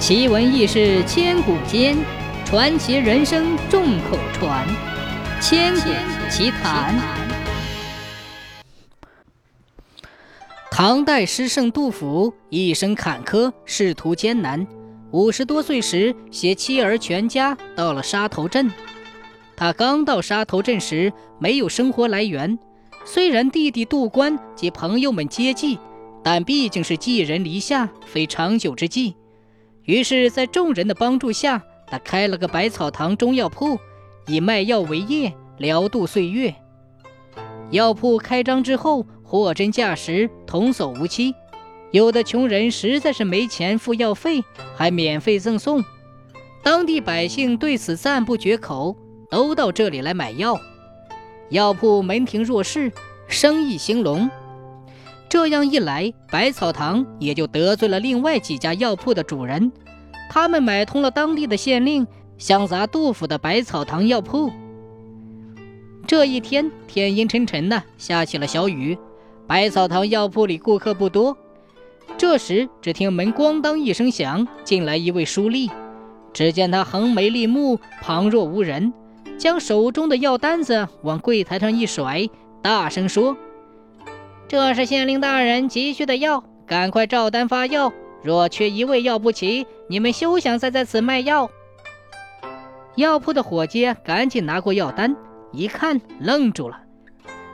奇闻异事千古间，传奇人生众口传。千古奇谈。唐代诗圣杜甫一生坎坷，仕途艰难。五十多岁时，携妻儿全家到了沙头镇。他刚到沙头镇时，没有生活来源。虽然弟弟杜官及朋友们接济，但毕竟是寄人篱下，非长久之计。于是，在众人的帮助下，他开了个百草堂中药铺，以卖药为业，聊度岁月。药铺开张之后，货真价实，童叟无欺。有的穷人实在是没钱付药费，还免费赠送。当地百姓对此赞不绝口，都到这里来买药。药铺门庭若市，生意兴隆。这样一来，百草堂也就得罪了另外几家药铺的主人。他们买通了当地的县令，想砸杜甫的百草堂药铺。这一天天阴沉沉的，下起了小雨。百草堂药铺里顾客不多。这时，只听门咣当一声响，进来一位书吏。只见他横眉立目，旁若无人。将手中的药单子往柜台上一甩，大声说：“这是县令大人急需的药，赶快照单发药。若缺一味药不齐，你们休想再在此卖药。”药铺的伙计赶紧拿过药单，一看愣住了。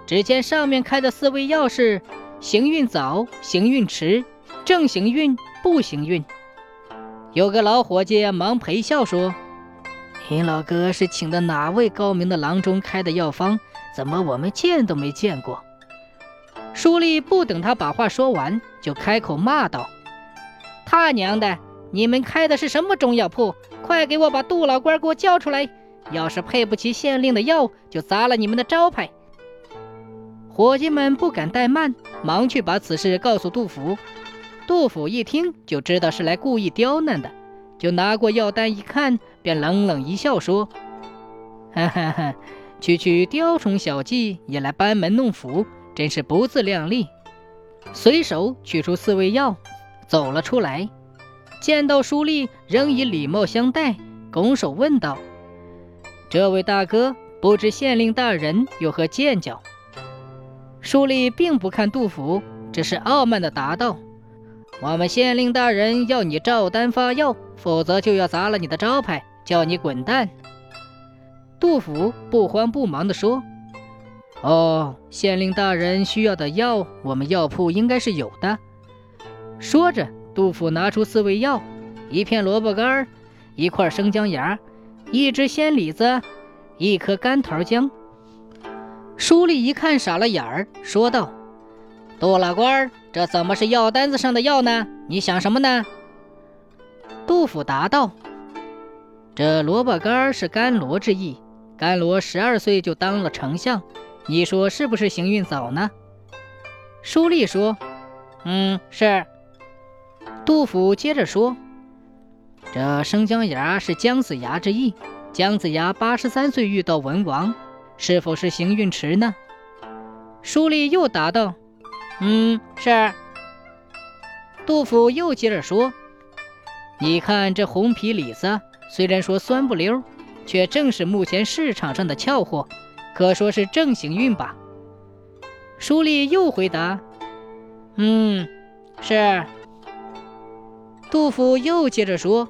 只见上面开的四味药是：行运早、行运迟、正行运、不行运。有个老伙计忙陪笑说。您老哥是请的哪位高明的郎中开的药方？怎么我们见都没见过？书吏不等他把话说完，就开口骂道：“他娘的！你们开的是什么中药铺？快给我把杜老官给我叫出来！要是配不起县令的药，就砸了你们的招牌！”伙计们不敢怠慢，忙去把此事告诉杜甫。杜甫一听就知道是来故意刁难的。就拿过药单一看，便冷冷一笑说：“ 哈哈哈，区区雕虫小技也来班门弄斧，真是不自量力。”随手取出四味药，走了出来。见到书吏，仍以礼貌相待，拱手问道：“这位大哥，不知县令大人有何见教？”书吏并不看杜甫，只是傲慢地答道。我们县令大人要你照单发药，否则就要砸了你的招牌，叫你滚蛋。杜甫不慌不忙地说：“哦，县令大人需要的药，我们药铺应该是有的。”说着，杜甫拿出四味药：一片萝卜干，一块生姜芽，一只鲜李子，一颗干桃姜。书吏一看，傻了眼儿，说道：“杜老官。”这怎么是药单子上的药呢？你想什么呢？杜甫答道：“这萝卜干是甘罗之意。甘罗十二岁就当了丞相，你说是不是行运早呢？”书吏说：“嗯，是。”杜甫接着说：“这生姜芽是姜子牙之意。姜子牙八十三岁遇到文王，是否是行运迟呢？”书吏又答道。嗯，是。杜甫又接着说：“你看这红皮李子，虽然说酸不溜，却正是目前市场上的俏货，可说是正行运吧。”书吏又回答：“嗯，是。”杜甫又接着说：“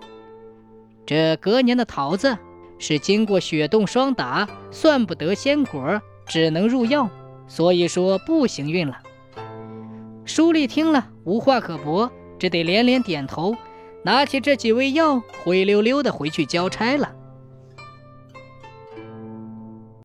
这隔年的桃子，是经过雪冻霜打，算不得鲜果，只能入药，所以说不行运了。”书立听了无话可驳，只得连连点头，拿起这几味药，灰溜溜的回去交差了。